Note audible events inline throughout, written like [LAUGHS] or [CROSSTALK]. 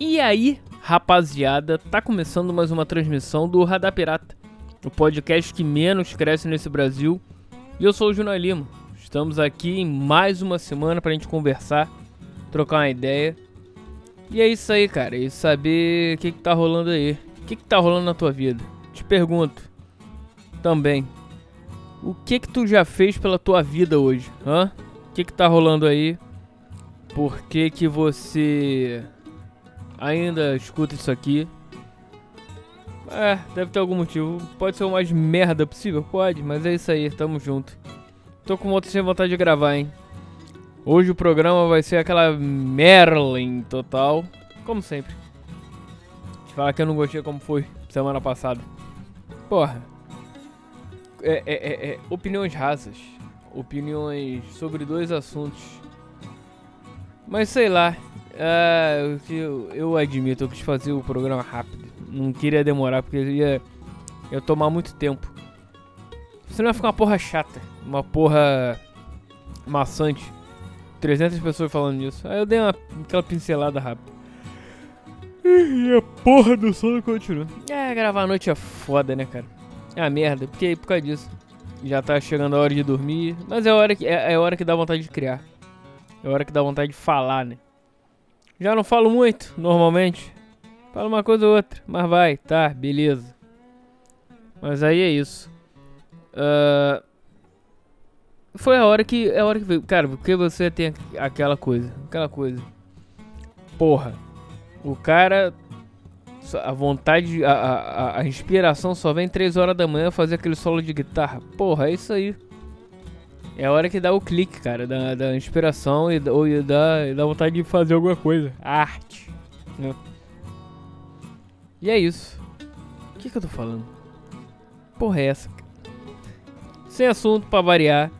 E aí, rapaziada, tá começando mais uma transmissão do Radar Pirata, o podcast que menos cresce nesse Brasil. E eu sou o Júnior Lima. Estamos aqui em mais uma semana pra gente conversar, trocar uma ideia. E é isso aí, cara. E saber o que, que tá rolando aí. O que, que tá rolando na tua vida? Te pergunto também. O que que tu já fez pela tua vida hoje? Hã? O que que tá rolando aí? Por que que você ainda escuta isso aqui? É, deve ter algum motivo. Pode ser o mais merda possível? Pode, mas é isso aí, tamo junto. Tô com outra sem vontade de gravar, hein? Hoje o programa vai ser aquela Merlin total, como sempre. Te falar que eu não gostei como foi semana passada. Porra. É, é, é, é, opiniões rasas. Opiniões sobre dois assuntos. Mas sei lá. É, eu, eu admito, eu quis fazer o programa rápido. Não queria demorar porque ia, ia tomar muito tempo. Senão ia ficar uma porra chata. Uma porra maçante. 300 pessoas falando nisso. Aí eu dei uma, aquela pincelada rápida. E a porra do sono continua. É, gravar à noite é foda, né, cara? É uma merda, porque aí por causa disso. Já tá chegando a hora de dormir. Mas é a hora que, é, é a hora que dá vontade de criar. É a hora que dá vontade de falar, né? Já não falo muito, normalmente. Falo uma coisa ou outra. Mas vai, tá, beleza. Mas aí é isso. Uh, foi a hora que. É a hora que veio. Cara, porque você tem aquela coisa. Aquela coisa. Porra. O cara. A vontade. A, a, a inspiração só vem 3 horas da manhã fazer aquele solo de guitarra. Porra, é isso aí. É a hora que dá o clique, cara. Da, da inspiração e, ou, e, da, e da vontade de fazer alguma coisa. Arte. Né? E é isso. O que, que eu tô falando? Porra, é essa? Sem assunto pra variar.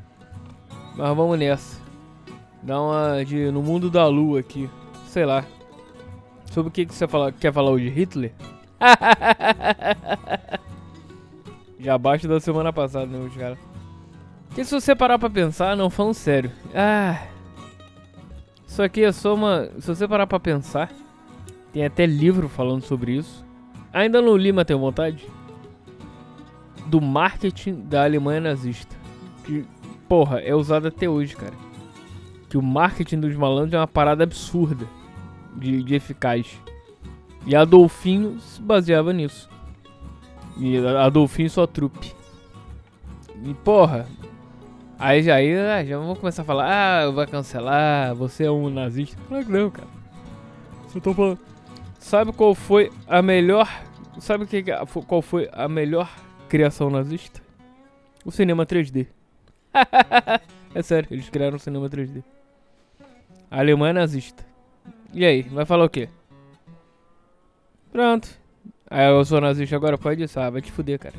Mas vamos nessa. Dá uma de no mundo da lua aqui. Sei lá. Sobre o que, que você fala, quer falar hoje? Hitler? [LAUGHS] Já abaixo da semana passada, né, os caras. Porque se você parar pra pensar, não falando sério. Ah. Isso aqui é só uma. Se você parar pra pensar, tem até livro falando sobre isso. Ainda não li, mas tenho vontade. Do marketing da Alemanha nazista. Que, porra, é usado até hoje, cara. Que o marketing dos malandros é uma parada absurda de, de eficaz. E Adolfinho se baseava nisso. E Adolfinho sua trupe. E porra. Aí já, aí, ah, já vamos começar a falar, ah, vai cancelar, você é um nazista. Claro que não, cara. Só tô falando. Sabe qual foi a melhor. Sabe que, qual foi a melhor criação nazista? O cinema 3D. [LAUGHS] é sério, eles criaram o cinema 3D. A Alemanha nazista. E aí, vai falar o quê? Pronto. Aí eu sou nazista agora, pode isso. Ah, vai te fuder, cara.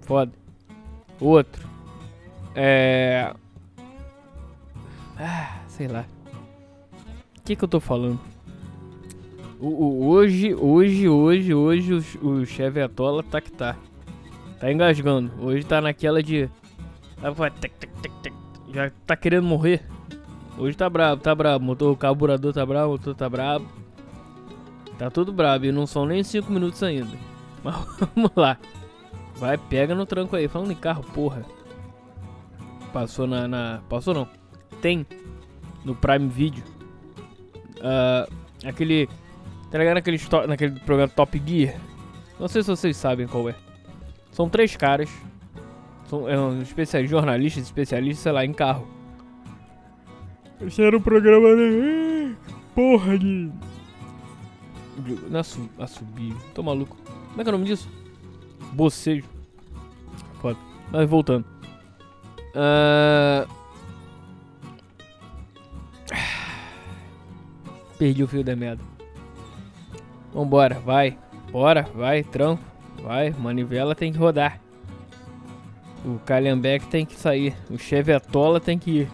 Foda. Outro. É. Ah, sei lá. O que que eu tô falando? O, o, hoje, hoje, hoje, hoje o, o chefe Atola tá que tá. Tá engasgando. Hoje tá naquela de. Já tá querendo morrer. Hoje tá brabo, tá brabo. Motor, o carburador tá brabo, motor tá brabo. Tá tudo brabo e não são nem 5 minutos ainda. [LAUGHS] Mas vamos lá. Vai, pega no tranco aí. Falando em carro, porra. Passou na. na passou não. Tem no Prime Video. Uh, aquele. Tá ligado naquele, naquele programa Top Gear? Não sei se vocês sabem qual é. São três caras. São é um especialistas, jornalistas, especialistas, sei lá, em carro. Esse era um programa de. Porra de. Não é assobio. Tô maluco. Como é que é o nome disso? Bocejo. Foda. Mas voltando. Uh... Perdi o fio da merda. Vambora, vai. Bora, vai, trampo. Vai, manivela tem que rodar. O Calhambeck tem que sair. O Chevy Atola tem que ir.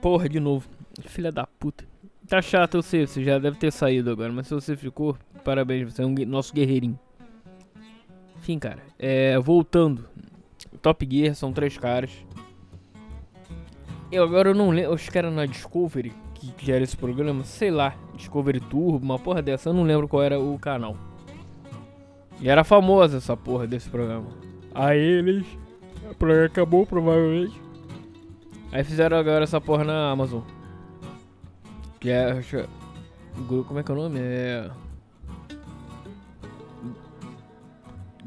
Porra, de novo. Filha da puta. Tá chato, eu sei, você já deve ter saído agora, mas se você ficou, parabéns, você é um nosso guerreirinho. Enfim, cara, é, voltando. Top Gear são três caras. Eu agora eu não lembro. Os caras na Discovery, que, que era esse programa, sei lá, Discovery Turbo, uma porra dessa, eu não lembro qual era o canal. E era famosa essa porra desse programa. Aí eles. O programa acabou, provavelmente. Aí fizeram agora essa porra na Amazon. Que é. acho- Como é que é o nome? É.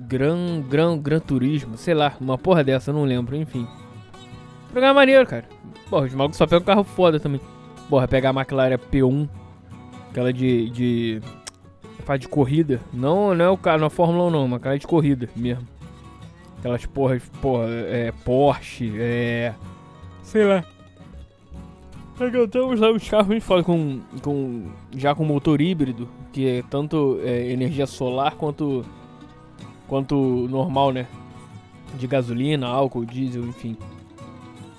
Gran, Gran, Gran Turismo, sei lá, uma porra dessa, não lembro, enfim. Programa maneiro, cara. Porra, os malucos só pegam carro foda também. Porra, pegar a McLaren P1, aquela de. de. de corrida. Não, não é o carro, não é a Fórmula 1 não, uma cara de corrida mesmo. Aquelas porras, porra, é Porsche, é. sei lá. Temos lá os carros muito foda com, com. já com motor híbrido, que é tanto é, energia solar quanto. Quanto normal, né? De gasolina, álcool, diesel, enfim.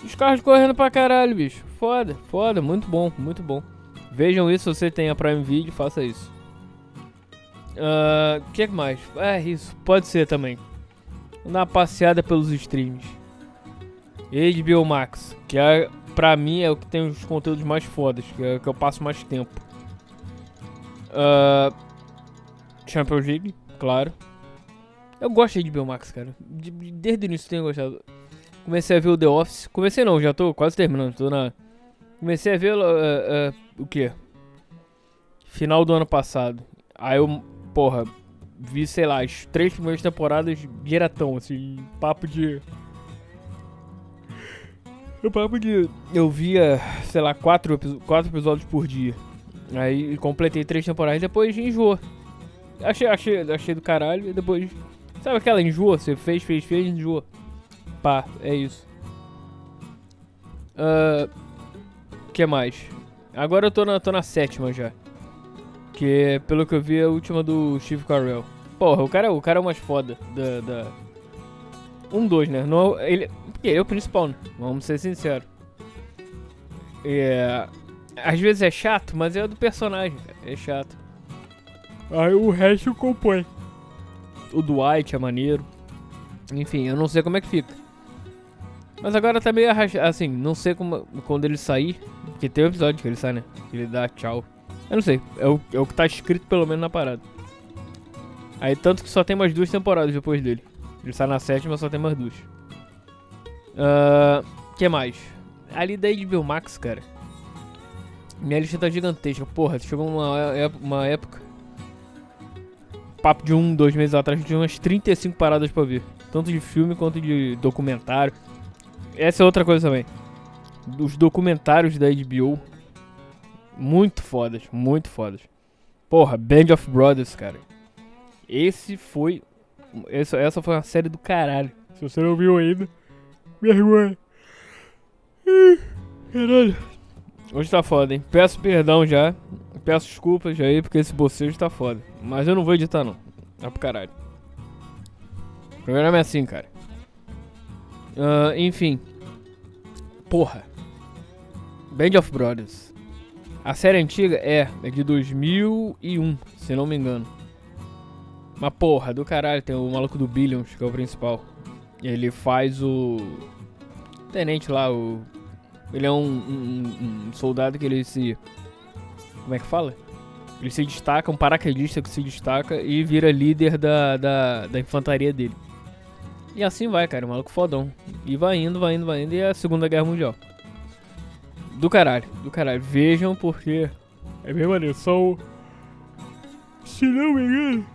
Os carros correndo pra caralho, bicho. Foda, foda, muito bom, muito bom. Vejam isso se você tem a Prime Video, faça isso. O que mais? É isso, pode ser também. Uma passeada pelos streams. HBO Max, que é, pra mim é o que tem os conteúdos mais fodas, que é o que eu passo mais tempo. Ah, Champions League, claro. Eu gosto de HBO Max, cara. De- de- Desde o início tenho gostado. Comecei a ver o The Office. Comecei não, já tô quase terminando. Tô na. Comecei a ver eh, eh, o que? Final do ano passado. Aí eu, porra, vi, sei lá, as três primeiras temporadas diretão, assim, papo de. [LAUGHS] O papo de. Eu via, sei lá, quatro, quatro episódios por dia. Aí completei três temporadas e depois enjoou. Achei, achei, achei do caralho e depois. Sabe aquela enjoa? Você fez, fez, fez, enjoa. Pá, é isso. O que mais? Agora eu tô na, tô na sétima já. Que pelo que eu vi é a última do Steve Carell. Porra, o cara, o cara é o mais foda da. da... Um, dois, né? Não, ele, porque ele é o principal, né? Vamos ser sinceros. É. Às vezes é chato, mas é do personagem. É chato. Aí o resto compõe. O Dwight é maneiro. Enfim, eu não sei como é que fica. Mas agora tá meio arrastado. Assim, não sei como, quando ele sair. Porque tem um episódio que ele sai, né? Que ele dá tchau. Eu não sei. É o, é o que tá escrito pelo menos na parada. Aí tanto que só tem mais duas temporadas depois dele. Ele sai na sétima, só tem mais duas. Ahn, que mais? Ali da HBO Max, cara. Minha lista tá gigantesca. Porra, chegou uma, uma época. Papo de um, dois meses atrás, tinha umas 35 paradas pra ver. Tanto de filme quanto de documentário. Essa é outra coisa também. Os documentários da HBO. Muito fodas, muito fodas. Porra, Band of Brothers, cara. Esse foi. Essa, essa foi uma série do caralho. Se você não viu ainda, vergonha. Caralho. Hoje tá foda, hein? Peço perdão já. Peço desculpas aí, porque esse bocejo tá foda. Mas eu não vou editar, não. É pro caralho. O programa é assim, cara. Ah, enfim. Porra. Band of Brothers. A série antiga é, é de 2001, se não me engano. Mas porra, do caralho, tem o maluco do Billions, que é o principal. Ele faz o. Tenente lá, o. Ele é um, um- um soldado que ele se. Como é que fala? Ele se destaca, um paraquedista que se destaca e vira líder da, da, da infantaria dele. E assim vai, cara, o maluco fodão. E vai indo, vai indo, vai indo, e é a Segunda Guerra Mundial. Do caralho, do caralho. Vejam porque é bem maneiro. São. Se não me engano.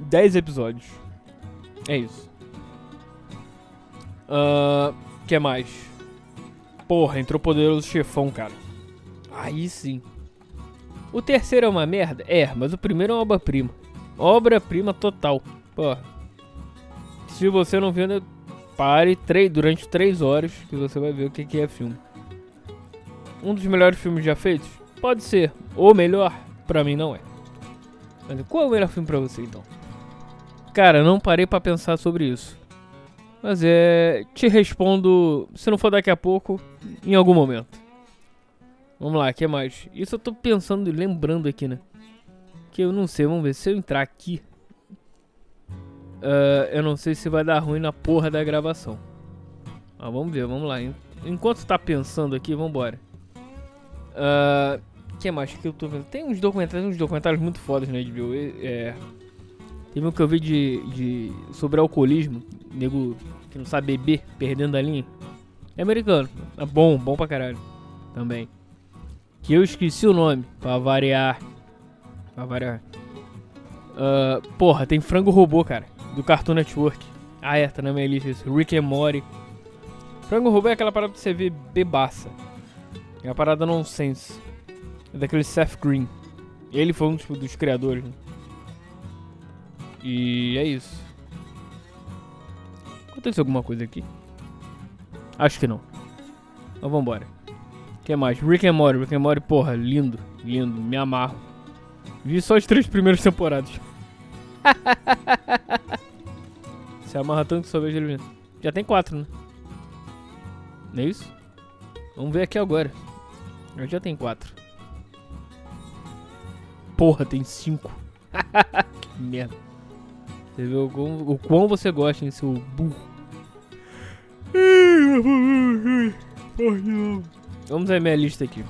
10 episódios. É isso. Ahn. que mais? Porra, entrou Poderoso Chefão, cara. Aí sim. O terceiro é uma merda? É, mas o primeiro é uma obra-prima. Obra-prima total. Porra. Se você não viu, né, pare três, durante 3 horas que você vai ver o que, que é filme. Um dos melhores filmes já feitos? Pode ser. Ou melhor, pra mim não é. Mas qual é o melhor filme pra você então? Cara, não parei pra pensar sobre isso. Mas é. Te respondo, se não for daqui a pouco, em algum momento. Vamos lá, o que mais? Isso eu tô pensando e lembrando aqui, né? Que eu não sei, vamos ver. Se eu entrar aqui. ah, eu não sei se vai dar ruim na porra da gravação. Mas vamos ver, vamos lá. enquanto tá pensando aqui, vambora. Uh, que mais que eu tô vendo? Tem uns documentários, uns documentários muito fodas na HBO. É, teve um que eu vi de, de sobre alcoolismo, nego que não sabe beber, perdendo a linha. É americano, é bom, bom pra caralho. Também. Que eu esqueci o nome, pra variar. Pra variar. Uh, porra, tem frango robô, cara. Do Cartoon Network. Ah, é, tá na minha lista isso. Rick and Morty. Frango robô é aquela parada que você vê bebaça. É uma parada nonsense. É daquele Seth Green. Ele foi um tipo, dos criadores. Né? E é isso. Aconteceu alguma coisa aqui? Acho que não. Então vambora. Que mais? Rick and Morty. Rick and Morty, porra, lindo. Lindo. Me amarro. Vi só as três primeiras [LAUGHS] temporadas. [LAUGHS] Se amarra tanto que só vejo ele Já tem quatro, né? Não é isso? Vamos ver aqui agora. Eu já tem quatro. Porra, tem cinco. [LAUGHS] que merda. Você vê o quão, o quão você gosta, hein, seu burro. Vamos ver minha lista aqui.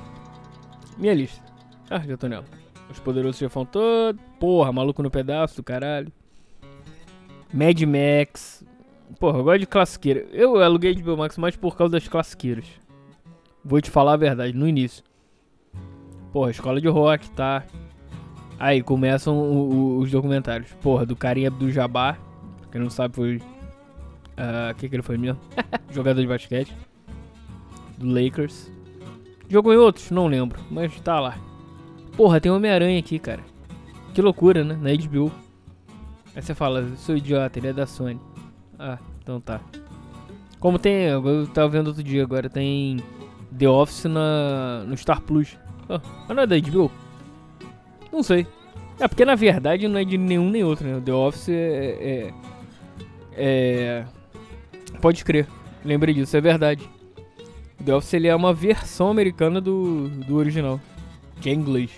Minha lista. Ah, já tô nela. Os poderosos chefão todo. Porra, maluco no pedaço do caralho. Mad Max. Porra, eu gosto de classiqueira. Eu aluguei de Max mais por causa das classiqueiras. Vou te falar a verdade, no início. Porra, escola de rock, tá? Aí começam o, o, os documentários. Porra, do carinha do Jabá. Quem não sabe foi. O uh, que, que ele foi mesmo? [LAUGHS] Jogador de basquete. Do Lakers. Jogou em outros? Não lembro. Mas tá lá. Porra, tem Homem-Aranha aqui, cara. Que loucura, né? Na HBO. Aí você fala, sou idiota, ele é da Sony. Ah, então tá. Como tem, eu tava vendo outro dia agora, tem The Office na, no Star Plus. Oh, mas não é da HBO? Não sei. É porque na verdade não é de nenhum nem outro, né? The Office é. é, é pode crer. Lembrei disso, é verdade. The Office ele é uma versão americana do, do original. Que é inglês.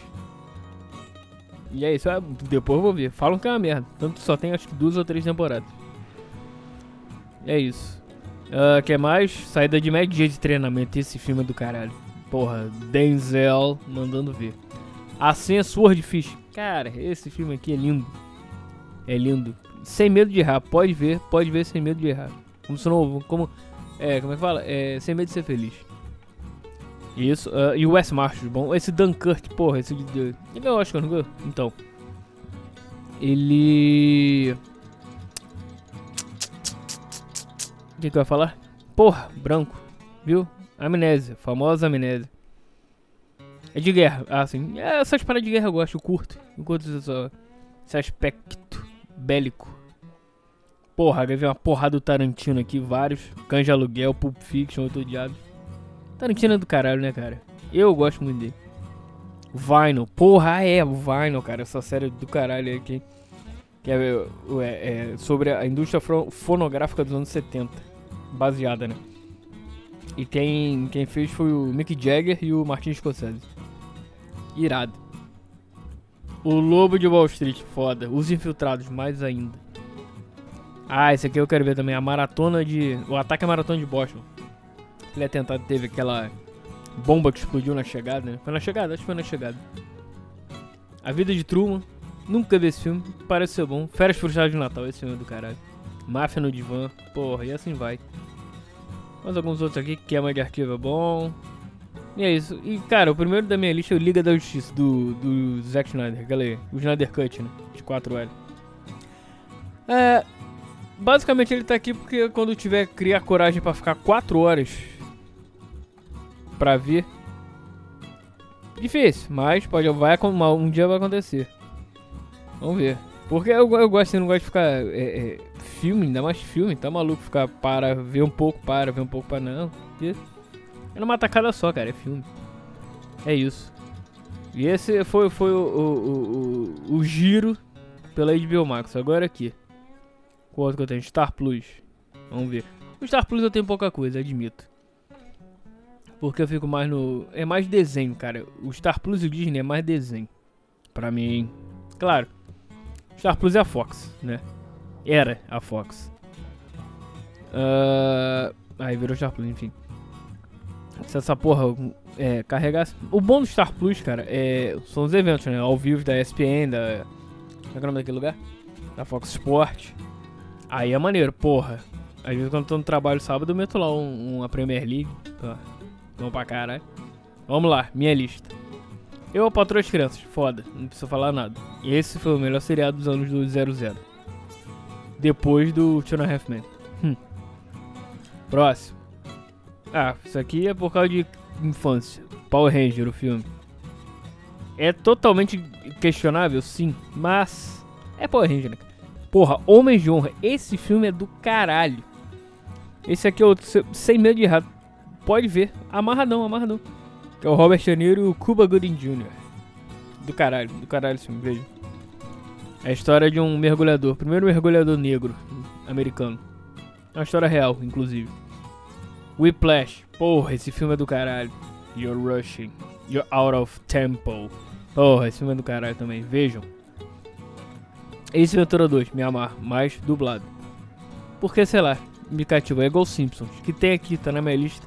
E é isso, é, depois eu vou ver. Falam que é uma merda. Tanto só tem acho que duas ou três temporadas. É isso. Uh, que mais? Saída de médio dia de treinamento. Esse filme é do caralho. Porra, Denzel mandando ver. Assim é Swordfish. Cara, esse filme aqui é lindo. É lindo. Sem medo de errar. Pode ver, pode ver sem medo de errar. Como se não. Como. É, como é que fala? É, sem medo de ser feliz. Isso. Uh, e o Wes Marshall, bom. Esse Dunkirk, porra, esse. Ele ganhou Oscar, não ganhou? Então. Ele. O que, que eu ia falar? Porra, branco. Viu? Amnésia. Famosa amnésia. É de guerra. Ah, sim. É, essas paradas de guerra eu gosto, eu curto. Eu curto esse, esse aspecto bélico. Porra, vi uma porrada do Tarantino aqui, vários. Canja Aluguel, Pulp Fiction, Outro Diabo. Tarantino é do caralho, né, cara? Eu gosto muito dele. Vinyl. Porra, é, o Vinyl, cara. Essa série do caralho aqui. Que é, é, é sobre a indústria fonográfica dos anos 70. Baseada, né? E quem, quem fez foi o Mick Jagger e o Martin Scorsese. Irado. O Lobo de Wall Street, foda. Os Infiltrados, mais ainda. Ah, esse aqui eu quero ver também. A maratona de. O ataque à maratona de Boston. Ele é tentado, teve aquela bomba que explodiu na chegada, né? Foi na chegada? Acho que foi na chegada. A Vida de Truman. Nunca vi esse filme. Parece ser bom. Férias Frustradas de Natal. Esse filme é do caralho. Máfia no Divã. Porra, e assim vai. Mais alguns outros aqui. Queima de arquivo é bom. E é isso. E, cara, o primeiro da minha lista é o Liga da Justiça, do, do Zack Snyder. Aí, o Snyder Cut, né? De 4L. É... Basicamente ele tá aqui porque quando tiver criar coragem para ficar 4 horas pra ver. Difícil, mas pode, vai, um dia vai acontecer. Vamos ver. Porque eu, eu gosto, eu não gosto de ficar. É, é, filme, ainda mais filme, tá maluco ficar para, ver um pouco, para, ver um pouco, para. Não. É numa tacada só, cara, é filme. É isso. E esse foi, foi o, o, o, o giro pela HBO Max. Agora aqui. Qual outro que eu tenho? Star Plus. Vamos ver. O Star Plus eu tenho pouca coisa, admito. Porque eu fico mais no. É mais desenho, cara. O Star Plus e o Disney é mais desenho. Pra mim. Claro. Star Plus é a Fox, né? Era a Fox. Uh... Aí virou Star Plus, enfim. Se essa porra é, carregasse. O bom do Star Plus, cara, é, são os eventos, né? Ao vivo da ESPN, da. Como é, é o nome daquele lugar? Da Fox Sport. Aí é maneiro, porra. Às vezes quando eu tô no trabalho sábado eu meto lá um, uma Premier League. Ó, vamos pra caralho. Vamos lá, minha lista. Eu, Patroa as Crianças, foda, não preciso falar nada. Esse foi o melhor seriado dos anos do 00. Depois do Two and a Half Men. Hum. Próximo. Ah, isso aqui é por causa de infância. Power Ranger, o filme. É totalmente questionável, sim, mas é Power Ranger, né? Porra, Homens de Honra, esse filme é do caralho. Esse aqui é outro, sem medo de errar. Pode ver, amarradão, amarradão. Que é o Robert De Niro e o Cuba Gooding Jr. Do caralho, do caralho esse filme, veja. É a história de um mergulhador, primeiro mergulhador negro americano. É uma história real, inclusive. Whiplash, porra, esse filme é do caralho. You're rushing, you're out of tempo. Porra, esse filme é do caralho também, vejam. Ace Ventura 2, me amar, mais dublado. Porque, sei lá, me cativou. É igual Simpsons, que tem aqui, tá na minha lista.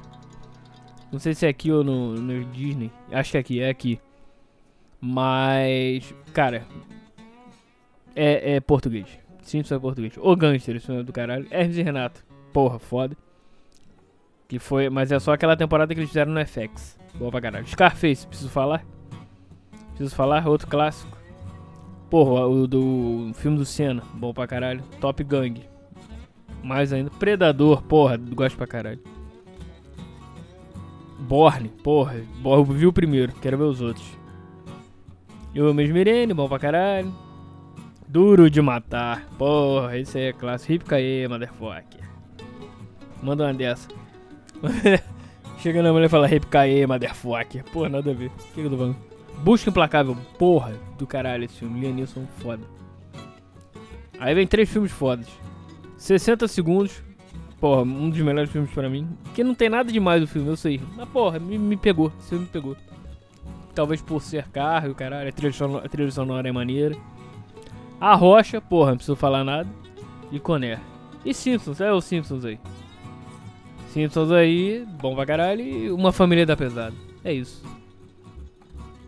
Não sei se é aqui ou no, no Disney. Acho que é aqui, é aqui. Mas, cara, é, é português. Simpsons é português. O Gangster, filme é do caralho. Hermes e Renato, porra, foda. Que foi, mas é só aquela temporada que eles fizeram no FX. Boa pra caralho. Scarface, preciso falar? Preciso falar? Outro clássico. Porra, o do filme do Senna, bom pra caralho. Top Gang. Mais ainda. Predador, porra, gosto pra caralho. Borne, porra, eu vi o primeiro, quero ver os outros. Eu mesmo Irene, bom pra caralho. Duro de matar, porra, esse aí é clássico. Hip Kaê, motherfucker. Manda uma dessa. [LAUGHS] Chega na mulher e fala Hip Kaê, motherfucker. Porra, nada a ver. O que, que eu tô falando? Busca Implacável, porra do caralho esse filme. Liam Neeson, foda. Aí vem três filmes fodas. 60 segundos. Porra, um dos melhores filmes pra mim. Que não tem nada demais o filme, eu sei. Mas porra, me, me pegou. Esse filme me pegou. Talvez por ser carro, caralho. A trilha, sonora, a trilha sonora é maneira. A Rocha, porra, não preciso falar nada. E Conner. E Simpsons, é o Simpsons aí. Simpsons aí, bom pra caralho. E uma família da pesada. É isso.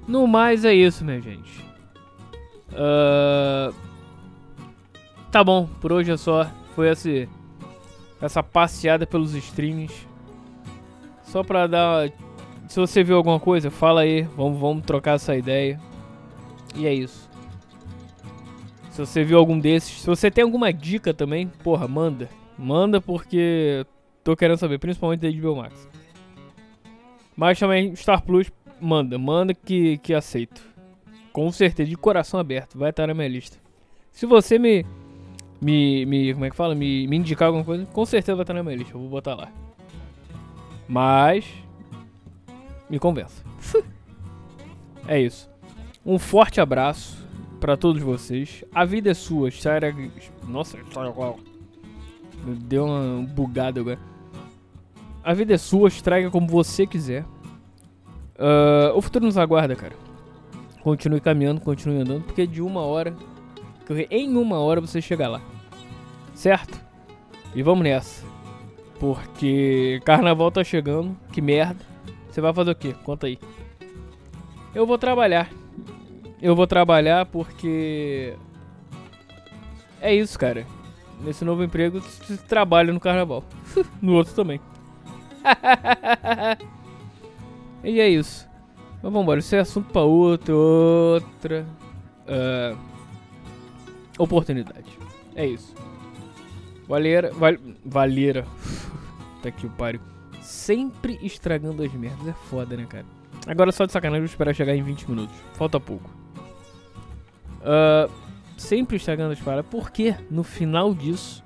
No mais é isso, minha gente. Uh... Tá bom, por hoje é só. Foi esse, essa passeada pelos streams. Só pra dar. Se você viu alguma coisa, fala aí. Vamos, vamos trocar essa ideia. E é isso. Se você viu algum desses. Se você tem alguma dica também, porra, manda. Manda porque tô querendo saber, principalmente da HBO Max. Mas também Star Plus Manda, manda que, que aceito. Com certeza, de coração aberto, vai estar na minha lista. Se você me. Me. me como é que fala? Me, me indicar alguma coisa, com certeza vai estar na minha lista. Eu vou botar lá. Mas. Me convença. [LAUGHS] é isso. Um forte abraço para todos vocês. A vida é sua. Sarah... Nossa, deu uma bugada agora. A vida é sua, estraga como você quiser. Uh, o futuro nos aguarda, cara. Continue caminhando, continue andando, porque de uma hora, em uma hora você chega lá. Certo? E vamos nessa. Porque carnaval tá chegando, que merda. Você vai fazer o quê? Conta aí. Eu vou trabalhar. Eu vou trabalhar porque. É isso, cara. Nesse novo emprego, você trabalha no carnaval. [LAUGHS] no outro também. [LAUGHS] E é isso. Mas vambora, isso é assunto pra outra, outra uh, oportunidade. É isso. Valeira, val, Valeira. [LAUGHS] tá que o pariu. Sempre estragando as merdas. É foda, né, cara? Agora só de sacanagem, vou esperar chegar em 20 minutos. Falta pouco. Uh, sempre estragando as paradas. Porque no final disso,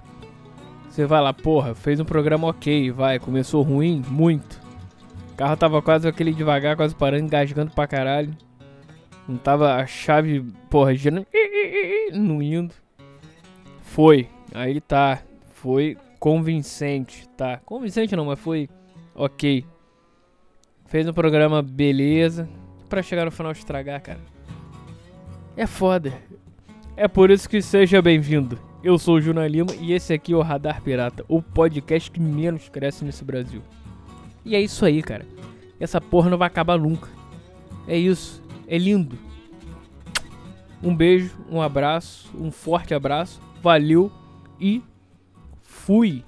você vai lá, porra, fez um programa ok, vai, começou ruim, muito. O carro tava quase aquele devagar, quase parando, engasgando pra caralho. Não tava a chave, porra, girando, não indo. Foi, aí tá, foi convincente, tá? Convincente não, mas foi ok. Fez um programa beleza, pra chegar no final estragar, cara. É foda. É por isso que seja bem-vindo. Eu sou o Juna Lima e esse aqui é o Radar Pirata, o podcast que menos cresce nesse Brasil. E é isso aí, cara. essa porra não vai acabar nunca. É isso. É lindo. Um beijo, um abraço, um forte abraço. Valeu e fui.